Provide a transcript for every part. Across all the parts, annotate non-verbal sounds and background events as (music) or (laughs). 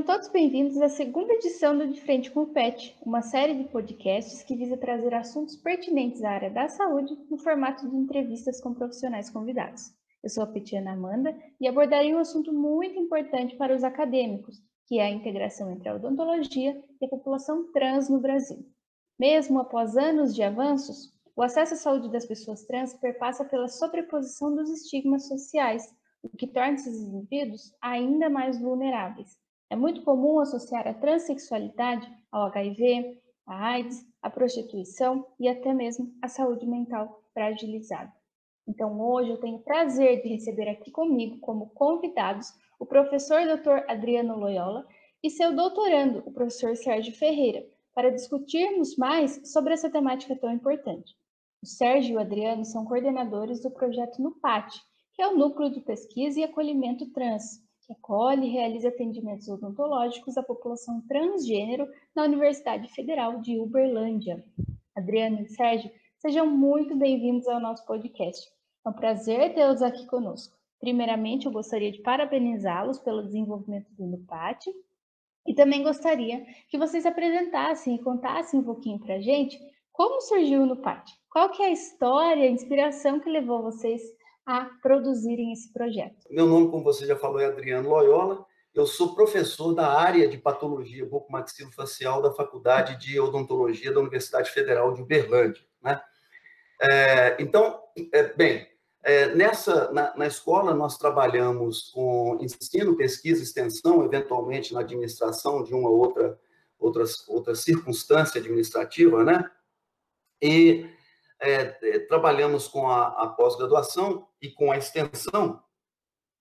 Sejam todos bem-vindos à segunda edição do De Frente com o PET, uma série de podcasts que visa trazer assuntos pertinentes à área da saúde no formato de entrevistas com profissionais convidados. Eu sou a Petiana Amanda e abordarei um assunto muito importante para os acadêmicos, que é a integração entre a odontologia e a população trans no Brasil. Mesmo após anos de avanços, o acesso à saúde das pessoas trans perpassa pela sobreposição dos estigmas sociais, o que torna esses indivíduos ainda mais vulneráveis. É muito comum associar a transexualidade ao HIV, à AIDS, à prostituição e até mesmo à saúde mental fragilizada. Então, hoje eu tenho o prazer de receber aqui comigo, como convidados, o professor Dr. Adriano Loyola e seu doutorando, o professor Sérgio Ferreira, para discutirmos mais sobre essa temática tão importante. O Sérgio e o Adriano são coordenadores do projeto NUPAT, que é o Núcleo de Pesquisa e Acolhimento Trans, que acolhe e realiza atendimentos odontológicos à população transgênero na Universidade Federal de Uberlândia. Adriano e Sérgio, sejam muito bem-vindos ao nosso podcast. É um prazer tê-los aqui conosco. Primeiramente, eu gostaria de parabenizá-los pelo desenvolvimento do NUPAT e também gostaria que vocês apresentassem e contassem um pouquinho para a gente como surgiu o NUPAT. Qual que é a história, a inspiração que levou vocês a produzirem esse projeto. Meu nome, como você já falou, é Adriano Loyola. Eu sou professor da área de patologia bucomaxilofacial da Faculdade de Odontologia da Universidade Federal de Uberlândia. Né? É, então, é, bem, é, nessa na, na, escola nós trabalhamos com ensino, pesquisa, extensão, eventualmente na administração de uma outra outras outra circunstância administrativa, né? E é, é, trabalhamos com a, a pós-graduação e com a extensão,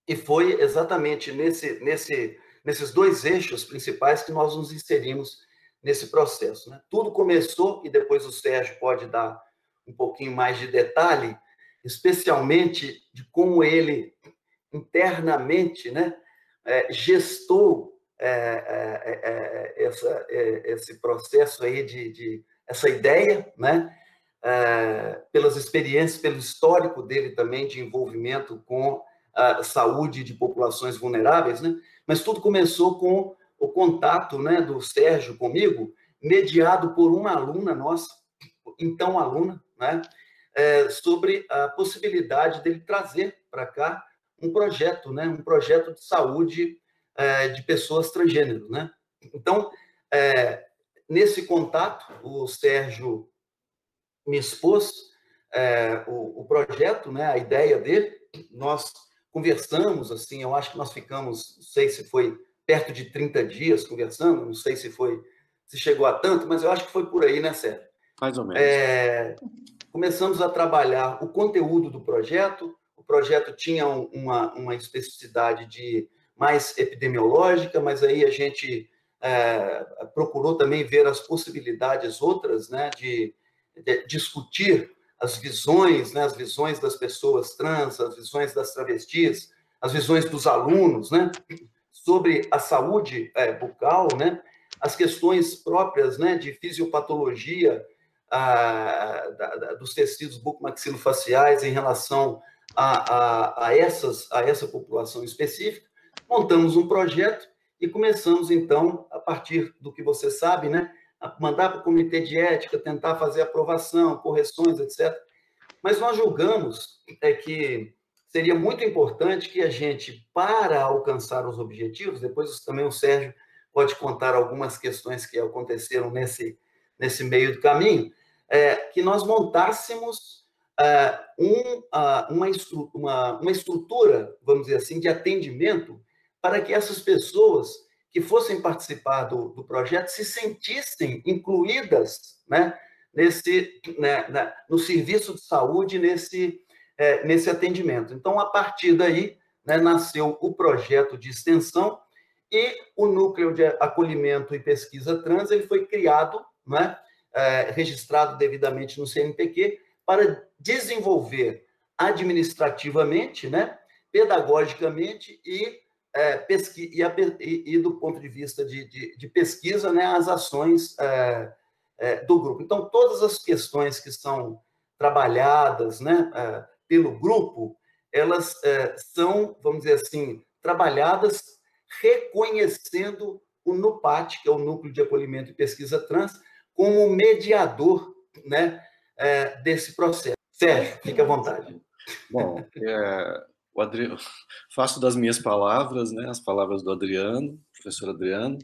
e foi exatamente nesse, nesse, nesses dois eixos principais que nós nos inserimos nesse processo. Né? Tudo começou, e depois o Sérgio pode dar um pouquinho mais de detalhe, especialmente de como ele internamente né, é, gestou é, é, é, essa, esse processo aí de, de essa ideia, né? É, pelas experiências, pelo histórico dele também de envolvimento com a saúde de populações vulneráveis, né? Mas tudo começou com o contato, né, do Sérgio comigo, mediado por uma aluna nossa, então aluna, né, é, sobre a possibilidade dele trazer para cá um projeto, né, um projeto de saúde é, de pessoas transgênero, né? Então, é, nesse contato, o Sérgio me expôs é, o, o, projeto, né, a ideia dele. Nós conversamos, assim, eu acho que nós ficamos, não sei se foi perto de 30 dias conversando, não sei se foi, se chegou a tanto, mas eu acho que foi por aí, né, Sérgio? Mais ou menos. É, começamos a trabalhar o conteúdo do projeto. O projeto tinha uma, uma especificidade de mais epidemiológica, mas aí a gente é, procurou também ver as possibilidades outras, né, de discutir as visões, né, as visões das pessoas trans, as visões das travestis, as visões dos alunos, né, sobre a saúde é, bucal, né, as questões próprias, né, de fisiopatologia a, da, da, dos tecidos bucomaxilofaciais em relação a, a, a, essas, a essa população específica. Montamos um projeto e começamos, então, a partir do que você sabe, né, mandar para o comitê de ética, tentar fazer aprovação, correções, etc. Mas nós julgamos é que seria muito importante que a gente, para alcançar os objetivos, depois também o Sérgio pode contar algumas questões que aconteceram nesse, nesse meio do caminho, é, que nós montássemos é, um, uma, uma, uma estrutura, vamos dizer assim, de atendimento para que essas pessoas que fossem participar do, do projeto se sentissem incluídas né, nesse, né, na, no serviço de saúde, nesse, é, nesse atendimento. Então, a partir daí, né, nasceu o projeto de extensão e o núcleo de acolhimento e pesquisa trans ele foi criado, né, é, registrado devidamente no CNPq, para desenvolver administrativamente, né, pedagogicamente e é, pesqui e, a, e, e, do ponto de vista de, de, de pesquisa, né, as ações é, é, do grupo. Então, todas as questões que são trabalhadas né, é, pelo grupo, elas é, são, vamos dizer assim, trabalhadas reconhecendo o NUPAT, que é o Núcleo de Acolhimento e Pesquisa Trans, como mediador né, é, desse processo. Sérgio, fique à vontade. Bom, é, o Adriano, (laughs) faço das minhas palavras, né, as palavras do Adriano, professor Adriano.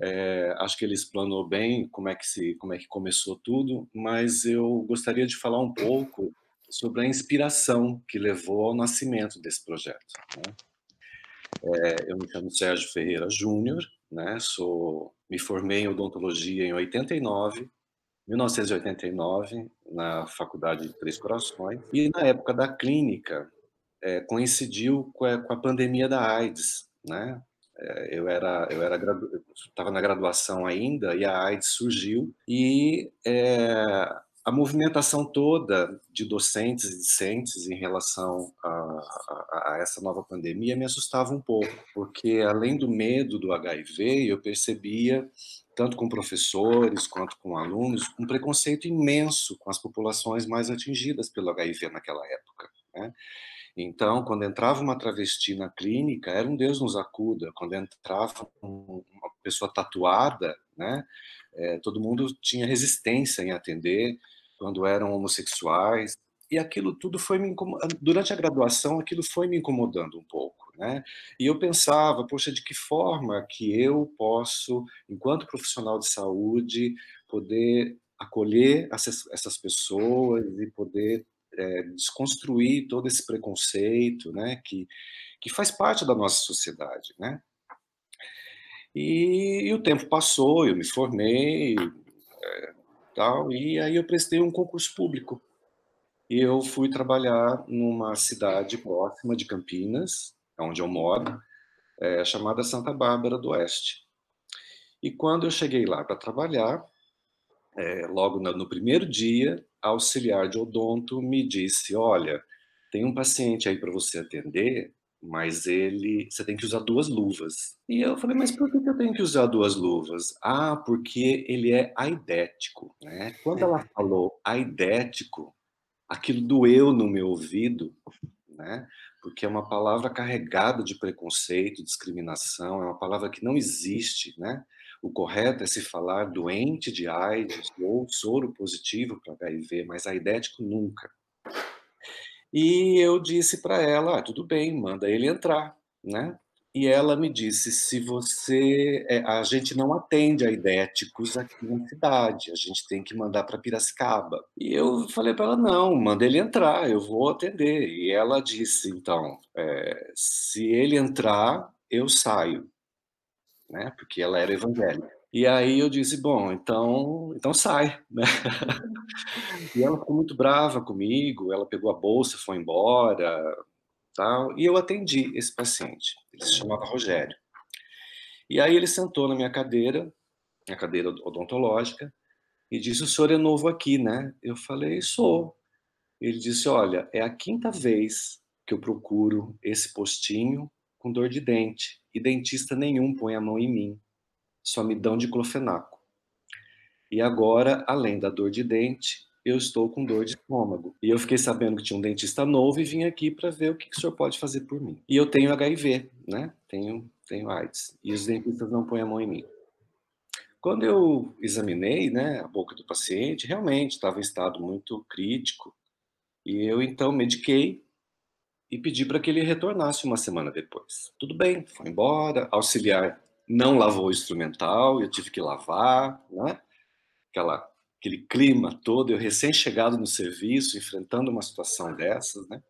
É, acho que ele explanou bem como é que se, como é que começou tudo, mas eu gostaria de falar um pouco sobre a inspiração que levou ao nascimento desse projeto. Né? É, eu me chamo Sérgio Ferreira Júnior, né? Sou, me formei em odontologia em 89, 1989, na Faculdade de Três Corações, e na época da clínica é, coincidiu com a, com a, pandemia da AIDS, né? É, eu era eu era estava na graduação ainda e a AIDS surgiu e é, a movimentação toda de docentes e discentes em relação a, a, a, essa nova pandemia me assustava um pouco, porque além do medo do HIV, eu percebia, tanto com professores quanto com alunos, um preconceito imenso com as populações mais atingidas pelo HIV naquela época. Né? Então, quando entrava uma travesti na clínica, era um Deus nos acuda. Quando entrava uma pessoa tatuada, né, é, todo mundo tinha resistência em atender quando eram homossexuais, e aquilo tudo foi me incomodando. Durante a graduação, aquilo foi me incomodando um pouco, né? E eu pensava, poxa, de que forma que eu posso, enquanto profissional de saúde, poder acolher essas, essas pessoas e poder é, desconstruir todo esse preconceito, né? Que, que faz parte da nossa sociedade, né? E, e o tempo passou, eu me formei, é, tal, e aí eu prestei um concurso público. E eu fui trabalhar numa cidade próxima de Campinas, onde eu moro, é, chamada Santa Bárbara do Oeste. E quando eu cheguei lá para trabalhar, é, logo no, no primeiro dia, auxiliar de odonto me disse: Olha, tem um paciente aí para você atender mas ele você tem que usar duas luvas. E eu falei, mas por que eu tenho que usar duas luvas? Ah, porque ele é aidético, né? Quando ela (laughs) falou aidético, aquilo doeu no meu ouvido, né? Porque é uma palavra carregada de preconceito, discriminação, é uma palavra que não existe, né? O correto é se falar doente de AIDS ou soro positivo para HIV, mas aidético nunca. E eu disse para ela, ah, tudo bem, manda ele entrar, né? E ela me disse, se você, é, a gente não atende a idéticos aqui na cidade, a gente tem que mandar para Piracicaba. E eu falei para ela, não, manda ele entrar, eu vou atender. E ela disse, então, é, se ele entrar, eu saio, né? Porque ela era evangélica. E aí eu disse, bom, então, então sai, né? (laughs) e ela ficou muito brava comigo, ela pegou a bolsa, foi embora, tal, e eu atendi esse paciente. Ele se chamava Rogério. E aí ele sentou na minha cadeira, minha cadeira odontológica, e disse: "O senhor é novo aqui, né?" Eu falei: "Sou". Ele disse: "Olha, é a quinta vez que eu procuro esse postinho com dor de dente e dentista nenhum põe a mão em mim só me dão diclofenaco. E agora, além da dor de dente, eu estou com dor de estômago. E eu fiquei sabendo que tinha um dentista novo e vim aqui para ver o que, que o senhor pode fazer por mim. E eu tenho HIV, né? Tenho, tenho AIDS. E os dentistas não põem a mão em mim. Quando eu examinei né, a boca do paciente, realmente estava em estado muito crítico. E eu então mediquei e pedi para que ele retornasse uma semana depois. Tudo bem, foi embora, auxiliar não lavou o instrumental, eu tive que lavar, né? Aquela, aquele clima todo, eu recém-chegado no serviço, enfrentando uma situação dessas, né?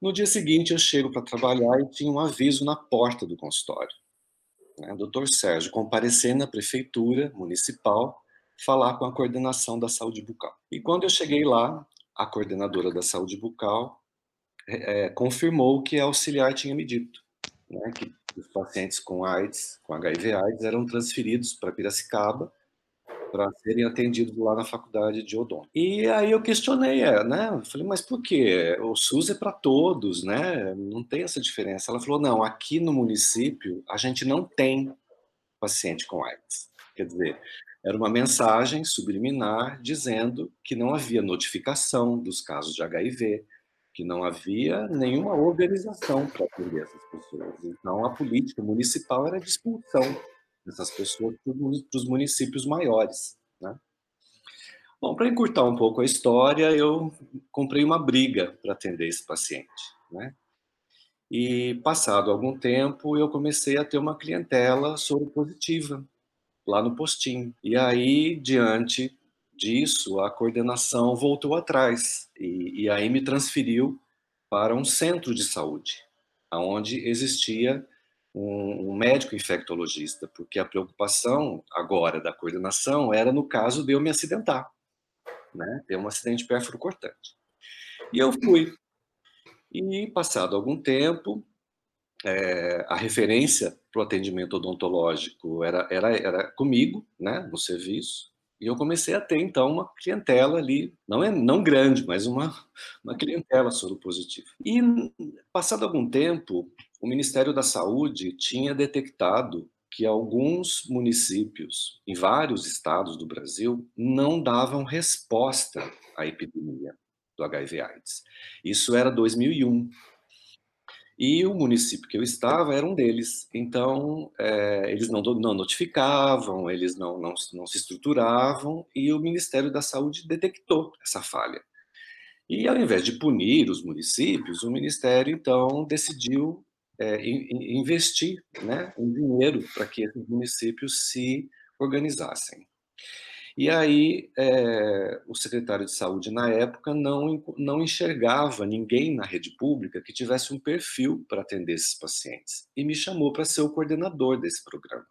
No dia seguinte, eu chego para trabalhar e tinha um aviso na porta do consultório. Né? Doutor Sérgio, comparecer na prefeitura municipal, falar com a coordenação da saúde bucal. E quando eu cheguei lá, a coordenadora da saúde bucal é, confirmou que a auxiliar tinha me dito, né, que os pacientes com AIDS, com HIV/AIDS, eram transferidos para Piracicaba para serem atendidos lá na faculdade de odonto. E aí eu questionei, né? Eu falei, mas por quê? O SUS é para todos, né? Não tem essa diferença. Ela falou, não, aqui no município a gente não tem paciente com AIDS. Quer dizer, era uma mensagem subliminar dizendo que não havia notificação dos casos de HIV, que não havia nenhuma organização para atender essas pessoas. Então, a política municipal era de expulsão essas pessoas para os municípios maiores. Né? Bom, para encurtar um pouco a história, eu comprei uma briga para atender esse paciente. Né? E, passado algum tempo, eu comecei a ter uma clientela soropositiva lá no postinho. E aí, diante disso, a coordenação voltou atrás e, e aí me transferiu para um centro de saúde, onde existia um, um, médico infectologista, porque a preocupação agora da coordenação era no caso de eu me acidentar, né, ter um acidente pérfuro-cortante. E eu fui. E passado algum tempo, é, a referência para o atendimento odontológico era, era, era comigo, né, no serviço, e eu comecei a ter, então, uma clientela ali, não é não grande, mas uma, uma clientela soropositiva. E, passado algum tempo, o Ministério da Saúde tinha detectado que alguns municípios, em vários estados do Brasil, não davam resposta à epidemia do HIV/AIDS. Isso era 2001. E o município que eu estava era um deles. Então, é, eles não, não, notificavam, eles não, não, não se estruturavam, e o Ministério da Saúde detectou essa falha. E ao invés de punir os municípios, o Ministério, então, decidiu é, investir né, em dinheiro para que esses municípios se organizassem. E aí, é, o secretário de saúde, na época, não, não enxergava ninguém na rede pública que tivesse um perfil para atender esses pacientes. E me chamou para ser o coordenador desse programa.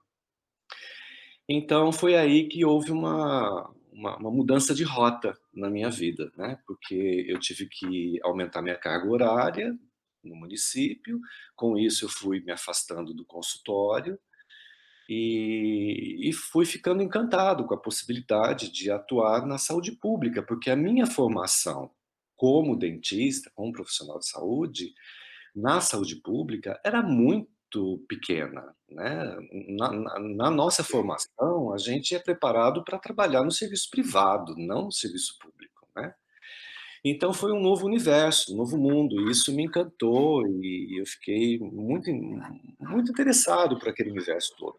Então, foi aí que houve uma, uma, uma, mudança de rota na minha vida, né? Porque eu tive que aumentar minha carga horária no município, com isso eu fui me afastando do consultório, e, e, fui ficando encantado com a possibilidade de atuar na saúde pública, porque a minha formação como dentista, como profissional de saúde, na saúde pública era muito pequena. Né? Na, na, na nossa formação, a gente é preparado para trabalhar no serviço privado, não no serviço público. Né? Então foi um novo universo, um novo mundo, e isso me encantou e eu fiquei muito, muito interessado por aquele universo todo.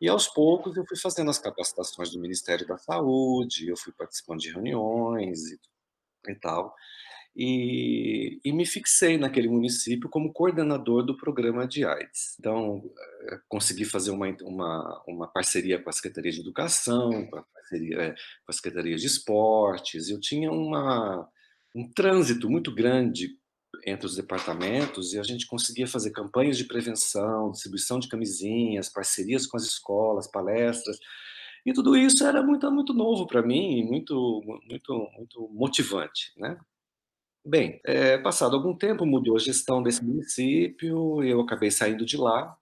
E aos poucos eu fui fazendo as capacitações do Ministério da Saúde, eu fui participando de reuniões e, e tal, e, e, me fixei naquele município como coordenador do programa de AIDS. Então, eh, consegui fazer uma, uma, uma parceria com a Secretaria de Educação, com a, parceria, eh, com a Secretaria de Esportes, eu tinha uma, um trânsito muito grande entre os departamentos e a gente conseguia fazer campanhas de prevenção, distribuição de camisinhas, parcerias com as escolas, palestras. E tudo isso era muito, muito novo para mim e muito, muito, muito motivante, né? Bem, é, passado algum tempo mudou a gestão desse município, eu acabei saindo de lá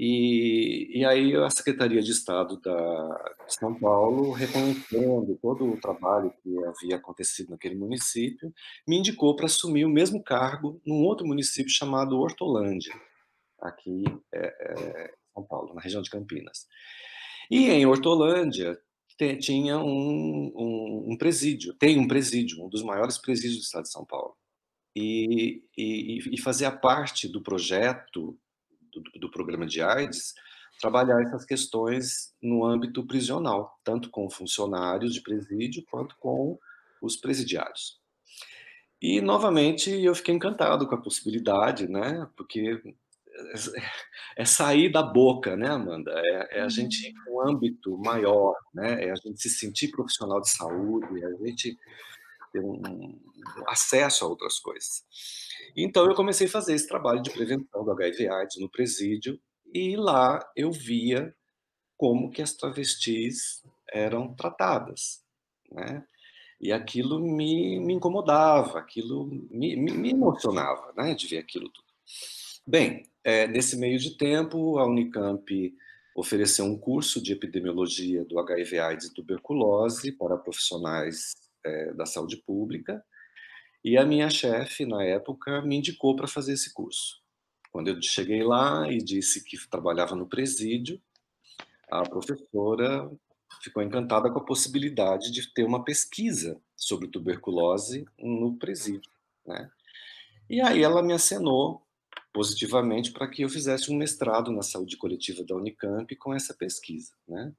e, e aí a Secretaria de Estado da, de São Paulo, reconhecendo todo o trabalho que havia acontecido naquele município, me indicou para assumir o mesmo cargo num outro município chamado Hortolândia, aqui é, é, São Paulo, na região de Campinas. E em Hortolândia tinha um, um, um, presídio, tem um presídio, um dos maiores presídios do estado de São Paulo. E, e, e fazia parte do projeto do, do programa de AIDS, trabalhar essas questões no âmbito prisional, tanto com funcionários de presídio quanto com os presidiários. E, novamente, eu fiquei encantado com a possibilidade, né? Porque é sair da boca, né, Amanda? É, é a gente ir para um âmbito maior, né? É a gente se sentir profissional de saúde, é a gente ter um acesso a outras coisas. Então eu comecei a fazer esse trabalho de prevenção do HIV/AIDS no presídio e lá eu via como que as travestis eram tratadas, né? E aquilo me, me incomodava, aquilo me, me, emocionava, né, de ver aquilo tudo. Bem, é, nesse meio de tempo, a Unicamp ofereceu um curso de epidemiologia do HIV/AIDS e tuberculose para profissionais é, da saúde pública, e a minha chefe, na época, me indicou para fazer esse curso. Quando eu cheguei lá e disse que trabalhava no presídio, a professora ficou encantada com a possibilidade de ter uma pesquisa sobre tuberculose no presídio. Né? E aí ela me acenou positivamente para que eu fizesse um mestrado na saúde coletiva da Unicamp com essa pesquisa, né?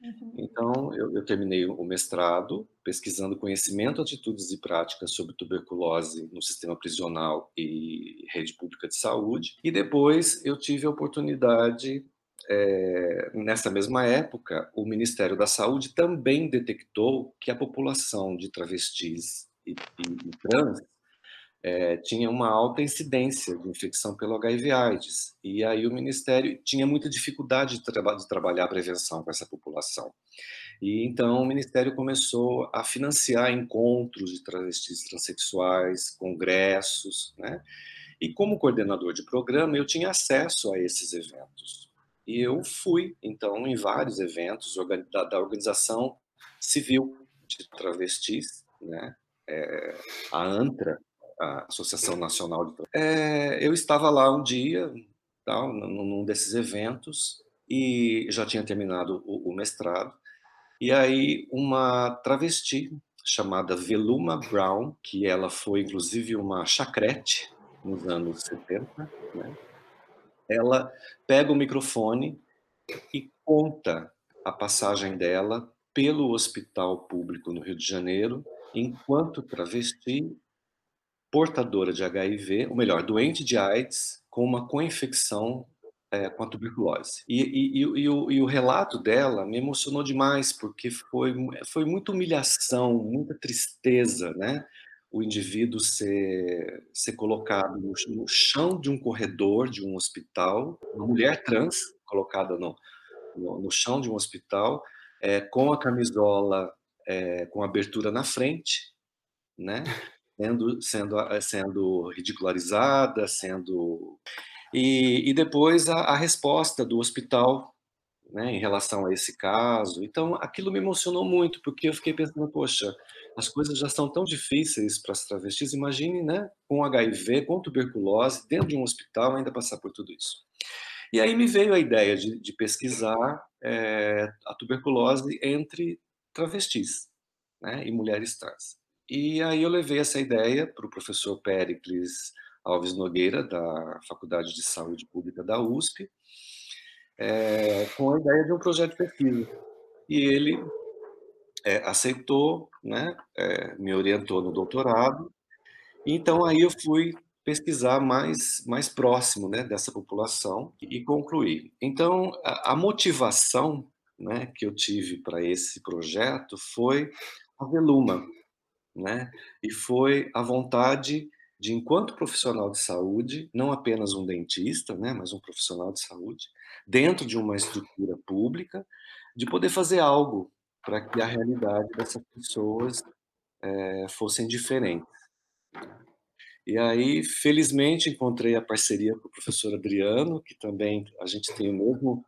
Uhum. Então, eu, eu, terminei o mestrado pesquisando conhecimento, atitudes e práticas sobre tuberculose no sistema prisional e rede pública de saúde. E depois eu tive a oportunidade, é, nessa mesma época, o Ministério da Saúde também detectou que a população de travestis e, e, e trans é, tinha uma alta incidência de infecção pelo HIV/AIDS. E aí o Ministério tinha muita dificuldade de, de trabalhar a prevenção com essa população. E então o Ministério começou a financiar encontros de travestis transexuais, congressos, né? E como coordenador de programa, eu tinha acesso a esses eventos. E eu fui, então, em vários eventos da organização civil de travestis, né? É, a ANTRA, a Associação Nacional de é, Eu estava lá um dia, tal, num desses eventos, e já tinha terminado o, o mestrado, e aí uma travesti chamada Veluma Brown, que ela foi inclusive uma chacrete nos anos 70, né? ela pega o microfone e conta a passagem dela pelo hospital público no Rio de Janeiro, enquanto travesti portadora de HIV, ou melhor, doente de AIDS, com uma co-infecção é, com a tuberculose. E, e, e, e, o, e, o, relato dela me emocionou demais, porque foi, foi muita humilhação, muita tristeza, né? O indivíduo ser, ser colocado no, no chão de um corredor de um hospital, uma mulher trans colocada no, no, no chão de um hospital, é, com a camisola é, com abertura na frente, né? Sendo, sendo, eh, sendo ridicularizada, sendo. E, e depois a, a, resposta do hospital né, em relação a esse caso. Então, aquilo me emocionou muito, porque eu fiquei pensando, poxa, as coisas já são tão difíceis para as travestis, imagine, né, com HIV, com tuberculose, dentro de um hospital, ainda passar por tudo isso. E aí me veio a ideia de, de pesquisar é, a tuberculose entre travestis né, e mulheres trans. E aí eu levei essa ideia para o professor Pericles Alves Nogueira, da Faculdade de Saúde Pública da USP, é, com a ideia de um projeto de pesquisa. E ele é, aceitou, né, é, me orientou no doutorado, então aí eu fui pesquisar mais, mais próximo né, dessa população e concluir. Então, a, a motivação né, que eu tive para esse projeto foi a Veluma, né? E foi a vontade de, enquanto profissional de saúde, não apenas um dentista, né, mas um profissional de saúde, dentro de uma estrutura pública, de poder fazer algo para que a realidade dessas pessoas é, fossem diferentes. E aí, felizmente, encontrei a parceria com o professor Adriano, que também a gente tem mesmo,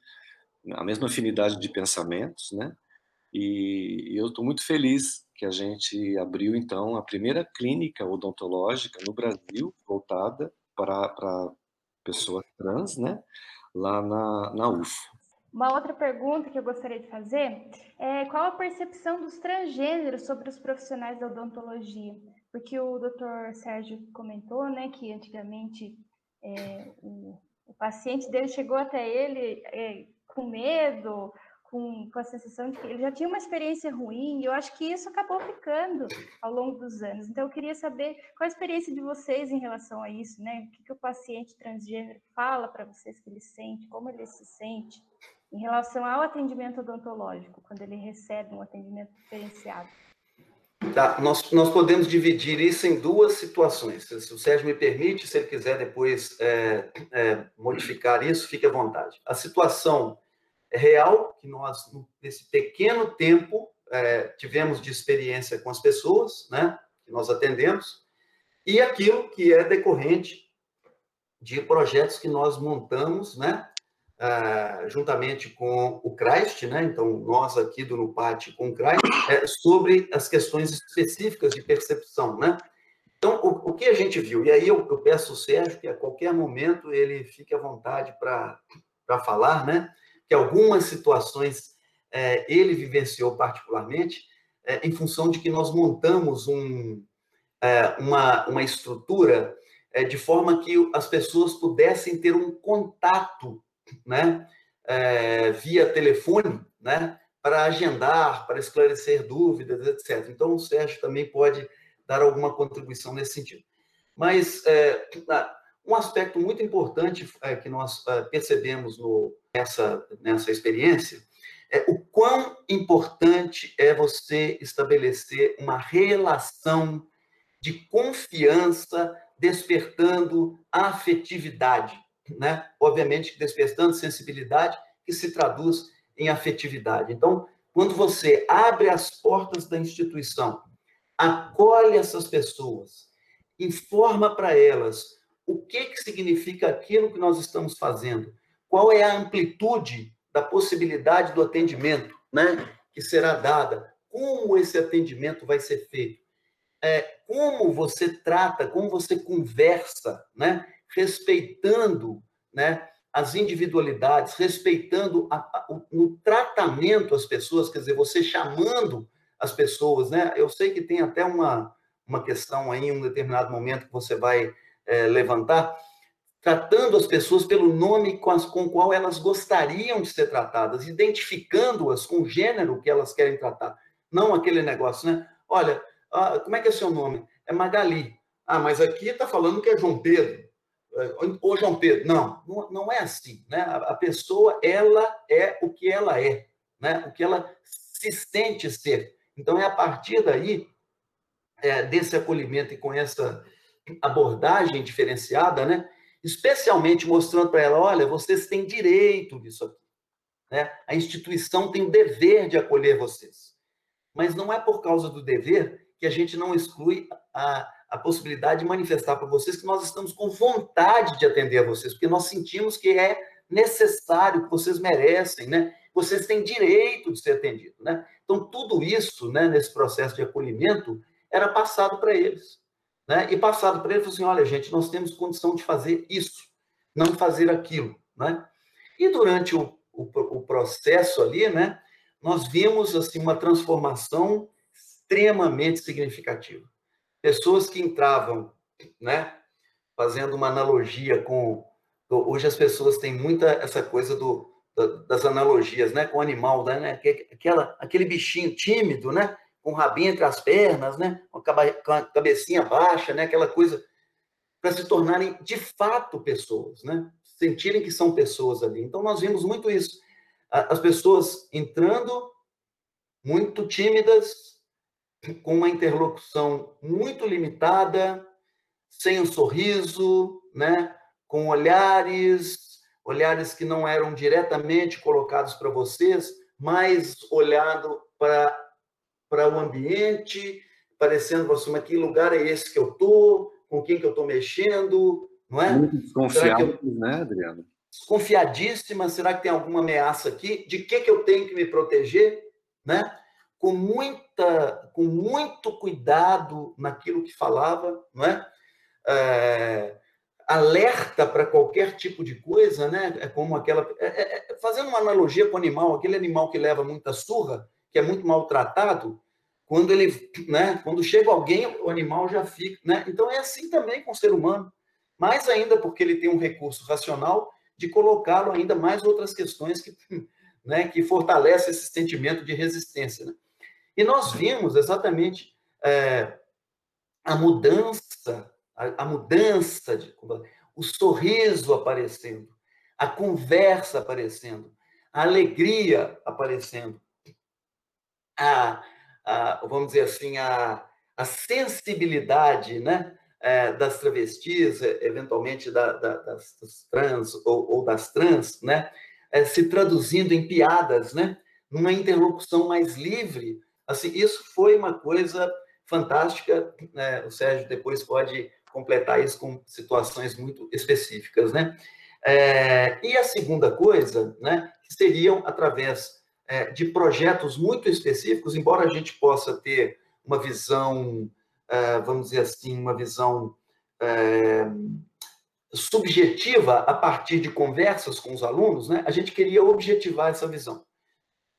a mesma afinidade de pensamentos, né? E eu estou muito feliz que a gente abriu, então, a primeira clínica odontológica no Brasil voltada para, pessoas trans, né? Lá na, na UFO. Uma outra pergunta que eu gostaria de fazer é qual a percepção dos transgêneros sobre os profissionais da odontologia? Porque o doutor Sérgio comentou, né, que antigamente é, o, o, paciente dele chegou até ele é, com medo, com, com a sensação de que ele já tinha uma experiência ruim, e eu acho que isso acabou ficando ao longo dos anos. Então, eu queria saber qual a experiência de vocês em relação a isso, né? O que, que o paciente transgênero fala para vocês que ele sente, como ele se sente em relação ao atendimento odontológico, quando ele recebe um atendimento diferenciado. Tá, nós, nós podemos dividir isso em duas situações. Se o Sérgio me permite, se ele quiser depois é, é, modificar isso, fique à vontade. A situação real que nós, nesse pequeno tempo, é, tivemos de experiência com as pessoas, né, que nós atendemos, e aquilo que é decorrente de projetos que nós montamos, né, é, juntamente com o CRAST, né, então nós aqui do NUPAT com o CRAST, é, sobre as questões específicas de percepção, né. Então, o, o que a gente viu, e aí eu, eu peço ao Sérgio que a qualquer momento ele fique à vontade para falar, né, que algumas situações é, ele vivenciou particularmente, é, em função de que nós montamos um, é, uma, uma estrutura é, de forma que as pessoas pudessem ter um contato, né, é, via telefone, né, para agendar, para esclarecer dúvidas, etc. Então, o Sérgio também pode dar alguma contribuição nesse sentido. Mas é, um aspecto muito importante é, que nós é, percebemos no, nessa, nessa experiência é o quão importante é você estabelecer uma relação de confiança despertando afetividade, né? Obviamente despertando sensibilidade que se traduz em afetividade. Então, quando você abre as portas da instituição, acolhe essas pessoas, informa para elas o que, que significa aquilo que nós estamos fazendo, qual é a amplitude da possibilidade do atendimento, né, que será dada, como esse atendimento vai ser feito, é, como você trata, como você conversa, né, respeitando, né, as individualidades, respeitando a, a, o, no tratamento as pessoas, quer dizer, você chamando as pessoas, né? Eu sei que tem até uma, uma questão aí, em um determinado momento que você vai é, levantar, tratando as pessoas pelo nome com, as, com o qual elas gostariam de ser tratadas, identificando-as com o gênero que elas querem tratar. Não aquele negócio, né? Olha, ah, como é que é seu nome? É Magali. Ah, mas aqui está falando que é João Pedro. Ô, João Pedro, não, não é assim. Né? A pessoa, ela é o que ela é, né? o que ela se sente ser. Então, é a partir daí, é, desse acolhimento e com essa abordagem diferenciada, né? especialmente mostrando para ela, olha, vocês têm direito disso aqui. Né? A instituição tem o dever de acolher vocês. Mas não é por causa do dever que a gente não exclui a, a possibilidade de manifestar para vocês que nós estamos com vontade de atender a vocês, porque nós sentimos que é necessário, que vocês merecem, né? Vocês têm direito de ser atendidos, né? Então, tudo isso, né, nesse processo de acolhimento, era passado para eles, né? E passado para eles, assim, olha, gente, nós temos condição de fazer isso, não fazer aquilo, né? E durante o, o, o processo ali, né, nós vimos, assim, uma transformação extremamente significativa pessoas que entravam, né? Fazendo uma analogia com. Hoje as pessoas têm muita essa coisa do, das analogias, né? Com o animal, né? Aquela, aquele bichinho tímido, né? Com o rabinho entre as pernas, né? Com a cabecinha baixa, né? Aquela coisa para se tornarem de fato pessoas, né? Sentirem que são pessoas ali. Então nós vimos muito isso. As pessoas entrando muito tímidas, com uma interlocução muito limitada, sem um sorriso, né? com olhares, olhares que não eram diretamente colocados para vocês, mas olhado para, para o ambiente, parecendo você, mas que lugar é esse que eu estou? Com quem que eu estou mexendo? Não é? Muito desconfiado, eu... né, Adriano? Desconfiadíssima, será que tem alguma ameaça aqui? De que, que eu tenho que me proteger? Né? com muita, com muito cuidado naquilo que falava, não é? é alerta para qualquer tipo de coisa, né? É como aquela, é, é, é, fazendo uma analogia com o animal, aquele animal que leva muita surra, que é muito maltratado, quando ele, né? Quando chega alguém, o animal já fica, né? Então é assim também com o ser humano, mais ainda porque ele tem um recurso racional de colocá-lo ainda mais outras questões que, (laughs) né? Que fortalece esse sentimento de resistência, né? E nós vimos exatamente é, a mudança, a, a mudança, de, o sorriso aparecendo, a conversa aparecendo, a alegria aparecendo, a, a vamos dizer assim, a, a sensibilidade, né? É, das travestis, eventualmente da, da, das, das, trans ou, ou, das trans, né? É, se traduzindo em piadas, né? Numa interlocução mais livre Assim, isso foi uma coisa fantástica. Né? O Sérgio depois pode completar isso com situações muito específicas, né? É, e a segunda coisa, né, que seriam através é, de projetos muito específicos, embora a gente possa ter uma visão, é, vamos dizer assim, uma visão é, subjetiva a partir de conversas com os alunos, né, a gente queria objetivar essa visão.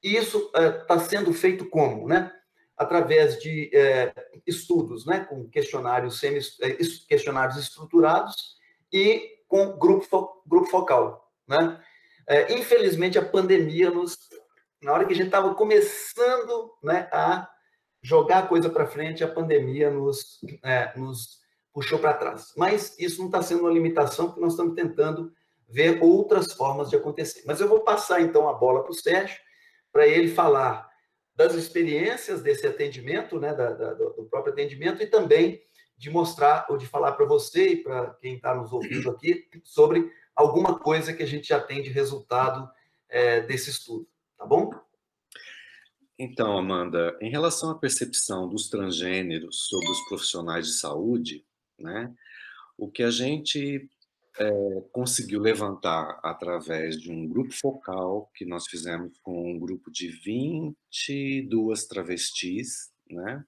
E isso está é, sendo feito como? Né? através de é, estudos, né, com questionários, semi, é, questionários estruturados e com grupo, grupo focal. Né? Infelizmente, a pandemia nos. Na hora que a gente estava começando né, a jogar a coisa para frente, a pandemia nos, é, nos puxou para trás. Mas isso não está sendo uma limitação, porque nós estamos tentando ver outras formas de acontecer. Mas eu vou passar então a bola para o Sérgio, para ele falar das experiências desse atendimento, né, da, da, do próprio atendimento, e também de mostrar ou de falar para você e para quem está nos ouvindo aqui sobre alguma coisa que a gente já tem de resultado é, desse estudo, tá bom? Então, Amanda, em relação à percepção dos transgêneros sobre os profissionais de saúde, né, o que a gente é, conseguiu levantar através de um grupo focal que nós fizemos com um grupo de 22 travestis, né,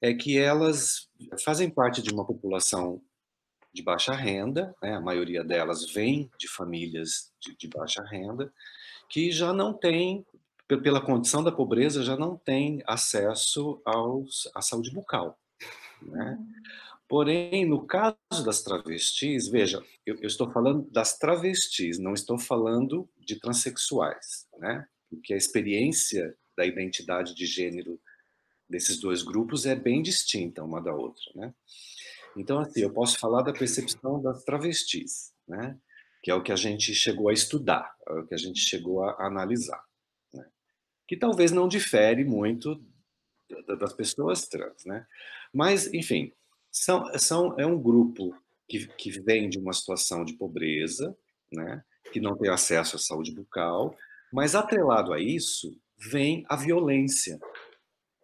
é que elas fazem parte de uma população de baixa renda, né? a maioria delas vem de famílias de, de baixa renda, que já não tem, pela condição da pobreza, já não tem acesso aos, à saúde bucal. Né? Porém, no caso das travestis, veja, eu, eu, estou falando das travestis, não estou falando de transexuais, né? Porque a experiência da identidade de gênero desses dois grupos é bem distinta uma da outra, né? Então, assim, eu posso falar da percepção das travestis, né? Que é o que a gente chegou a estudar, é o que a gente chegou a analisar. Né? Que talvez não difere muito das pessoas trans. Né? Mas, enfim, são, são, é um grupo que, que vem de uma situação de pobreza, né? que não tem acesso à saúde bucal, mas atrelado a isso vem a violência.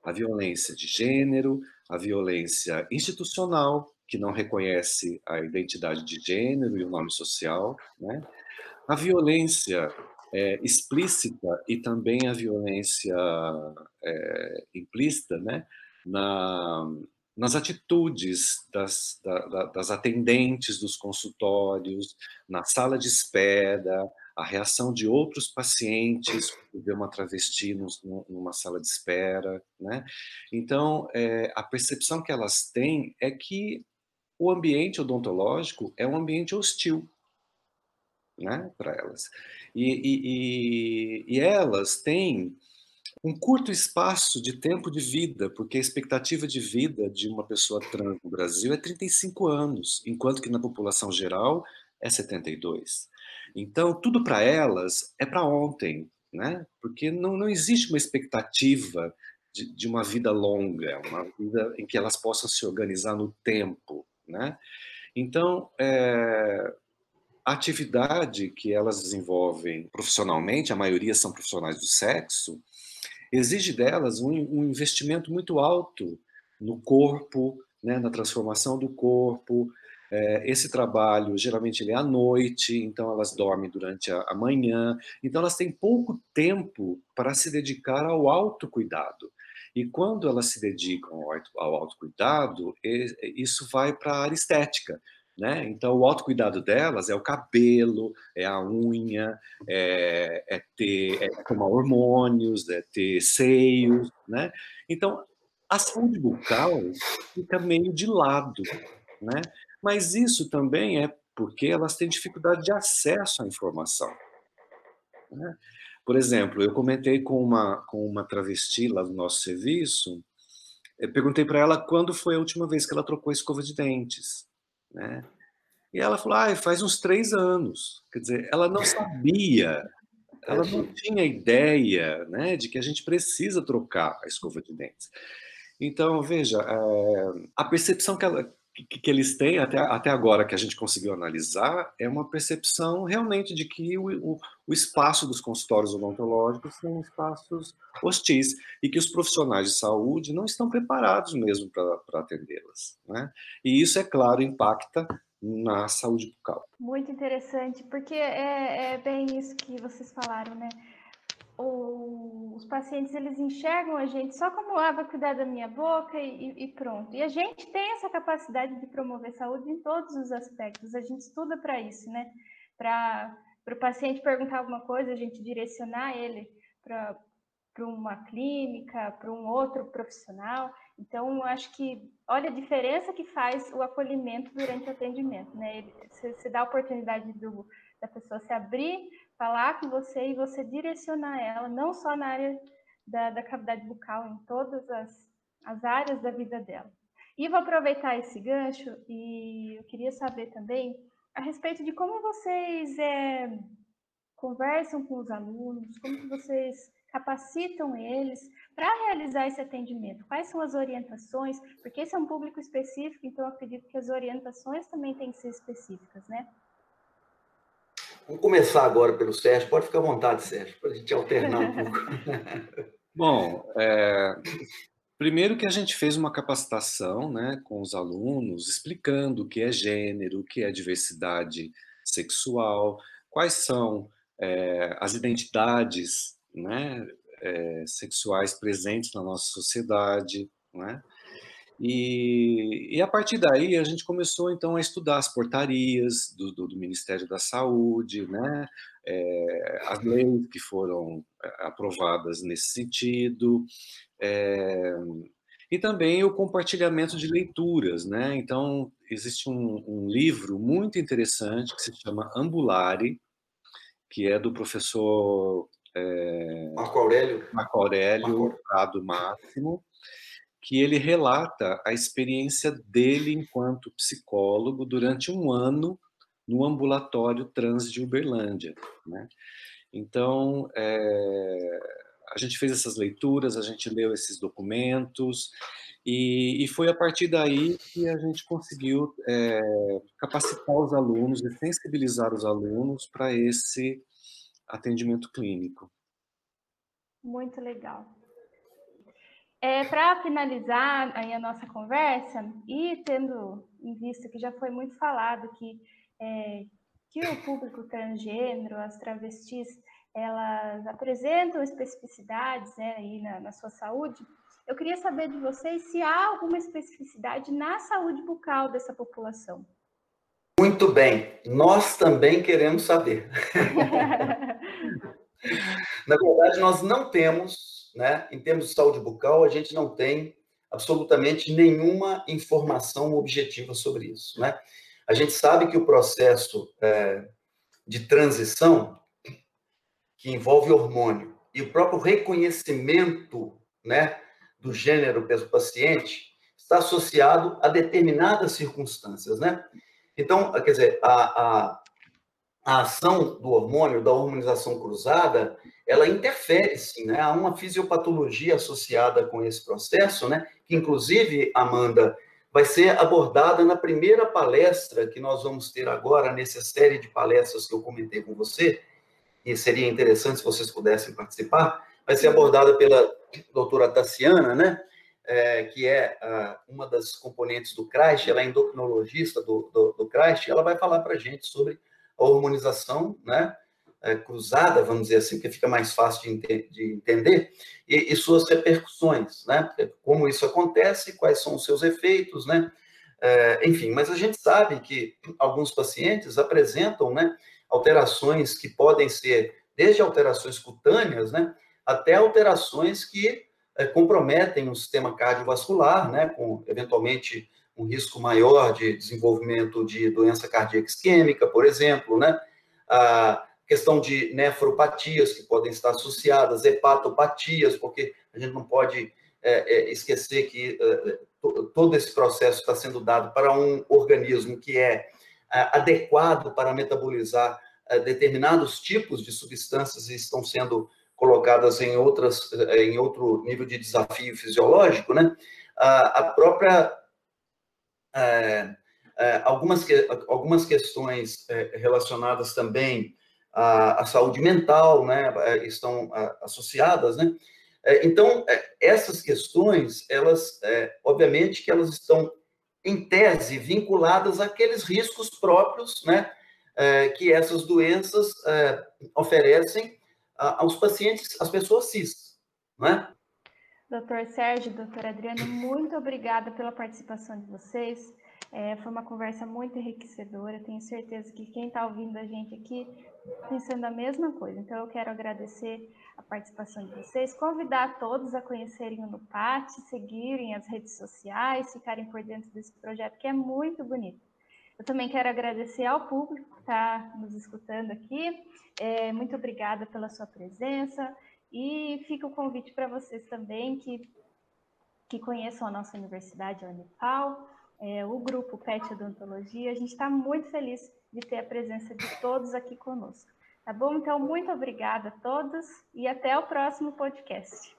A violência de gênero, a violência institucional, que não reconhece a identidade de gênero e o nome social, né? A violência é, explícita e também a violência é, implícita, né? Na, nas atitudes das, da, das atendentes dos consultórios, na sala de espera, a reação de outros pacientes ver uma travesti numa sala de espera, né? Então, é, a percepção que elas têm é que o ambiente odontológico é um ambiente hostil né, para elas. E, e, e, e, elas têm um curto espaço de tempo de vida, porque a expectativa de vida de uma pessoa trans no Brasil é 35 anos, enquanto que na população geral é 72. Então, tudo para elas é para ontem, né? porque não, não existe uma expectativa de, de uma vida longa, uma vida em que elas possam se organizar no tempo. Né? Então, é, a atividade que elas desenvolvem profissionalmente, a maioria são profissionais do sexo, exige delas um, um investimento muito alto no corpo, né, na transformação do corpo. É, esse trabalho geralmente ele é à noite, então elas dormem durante a, a manhã, então elas têm pouco tempo para se dedicar ao autocuidado. E quando elas se dedicam ao autocuidado, isso vai para a área estética. Né? Então, o autocuidado delas é o cabelo, é a unha, é, é ter é tomar hormônios, é ter seios. Né? Então, a saúde bucal fica meio de lado. Né? Mas isso também é porque elas têm dificuldade de acesso à informação. Né? Por exemplo, eu comentei com uma, com uma travesti lá do nosso serviço, eu perguntei para ela quando foi a última vez que ela trocou a escova de dentes, né? E ela falou, ah, faz uns três anos. Quer dizer, ela não sabia, ela não tinha ideia né, de que a gente precisa trocar a escova de dentes. Então, veja, é, a percepção que, ela, que, que, eles têm até, até agora que a gente conseguiu analisar é uma percepção realmente de que o, o, o espaço dos consultórios odontológicos são espaços hostis e que os profissionais de saúde não estão preparados mesmo para atendê-las. Né? E isso, é claro, impacta na saúde bucal. Muito interessante, porque é, é bem isso que vocês falaram, né? O, os pacientes eles enxergam a gente só como ah, vai cuidar da minha boca e, e, pronto. E a gente tem essa capacidade de promover saúde em todos os aspectos. A gente estuda para isso, né? Para o paciente perguntar alguma coisa, a gente direcionar ele para para uma clínica, para um outro profissional. Então, acho que, olha a diferença que faz o acolhimento durante o atendimento, né? Você dá a oportunidade do, da pessoa se abrir, falar com você e você direcionar ela, não só na área da, da cavidade bucal, em todas as, as áreas da vida dela. E vou aproveitar esse gancho e eu queria saber também a respeito de como vocês é, conversam com os alunos, como que vocês capacitam eles para realizar esse atendimento? Quais são as orientações? Porque esse é um público específico, então eu acredito que as orientações também têm que ser específicas, né? Vamos começar agora pelo Sérgio. Pode ficar à vontade, Sérgio, para a gente alternar um pouco. (laughs) Bom, é, primeiro que a gente fez uma capacitação né, com os alunos, explicando o que é gênero, o que é diversidade sexual, quais são é, as identidades né, é, sexuais presentes na nossa sociedade, né? E, e, a partir daí a gente começou então a estudar as portarias do, do, do Ministério da Saúde, né? É, as leis que foram é, aprovadas nesse sentido, é, e também o compartilhamento de leituras, né? Então existe um, um livro muito interessante que se chama Ambulare, que é do professor é, Marco Aurélio, Marco Aurélio Prado Máximo, que ele relata a experiência dele enquanto psicólogo durante um ano no ambulatório trans de Uberlândia. Né? Então, é, a gente fez essas leituras, a gente leu esses documentos, e, e foi a partir daí que a gente conseguiu é, capacitar os alunos e sensibilizar os alunos para esse atendimento clínico. Muito legal. É, Para finalizar aí a nossa conversa, e tendo em vista que já foi muito falado que, é, que o público transgênero, as travestis, elas apresentam especificidades né, aí na, na sua saúde, eu queria saber de vocês se há alguma especificidade na saúde bucal dessa população. Muito bem, nós também queremos saber. (laughs) Na verdade, nós não temos, né, em termos de saúde bucal, a gente não tem absolutamente nenhuma informação objetiva sobre isso. Né? A gente sabe que o processo é, de transição, que envolve hormônio, e o próprio reconhecimento né, do gênero pelo paciente, está associado a determinadas circunstâncias. Né? Então, quer dizer, a, a, a ação do hormônio, da hormonização cruzada, ela interfere, sim, né? Há uma fisiopatologia associada com esse processo, né? Que, inclusive, Amanda, vai ser abordada na primeira palestra que nós vamos ter agora, nessa série de palestras que eu comentei com você, e seria interessante se vocês pudessem participar, vai ser abordada pela doutora Tassiana, né? É, que é a, uma das componentes do CRASH, ela é endocrinologista do, do, do CRASH, ela vai falar para a gente sobre a hormonização né, cruzada, vamos dizer assim, que fica mais fácil de, de entender, e, e, suas repercussões, né? Como isso acontece, quais são os seus efeitos, né? É, enfim, mas a gente sabe que alguns pacientes apresentam né, alterações que podem ser desde alterações cutâneas, né, até alterações que é, comprometem o sistema cardiovascular, né, com eventualmente um risco maior de desenvolvimento de doença cardíaca isquêmica, por exemplo, né? A questão de nefropatias que podem estar associadas, hepatopatias, porque a gente não pode é, é, esquecer que é, todo esse processo está sendo dado para um organismo que é, é adequado para metabolizar é, determinados tipos de substâncias e estão sendo colocadas em outras em outro nível de desafio fisiológico, né? A, a própria é, é, algumas, algumas questões é, relacionadas também à, à, saúde mental, né, é, estão associadas, né? É, então, essas questões, elas, obviamente que elas estão, em tese, vinculadas àqueles riscos próprios, né, que essas doenças oferecem aos pacientes, às pessoas cis, né? Doutor Sérgio, doutora Adriana, muito obrigada pela participação de vocês. É, foi uma conversa muito enriquecedora. Tenho certeza que quem está ouvindo a gente aqui pensando a mesma coisa. Então, eu quero agradecer a participação de vocês, convidar todos a conhecerem o NUPAT, seguirem as redes sociais, ficarem por dentro desse projeto que é muito bonito. Eu também quero agradecer ao público que está nos escutando aqui. É, muito obrigada pela sua presença e fica o convite para vocês também que, que conheçam a nossa universidade, a Unipal, é, o grupo PET Odontologia. A gente está muito feliz de ter a presença de todos aqui conosco. Tá bom? Então, muito obrigada a todos e até o próximo podcast.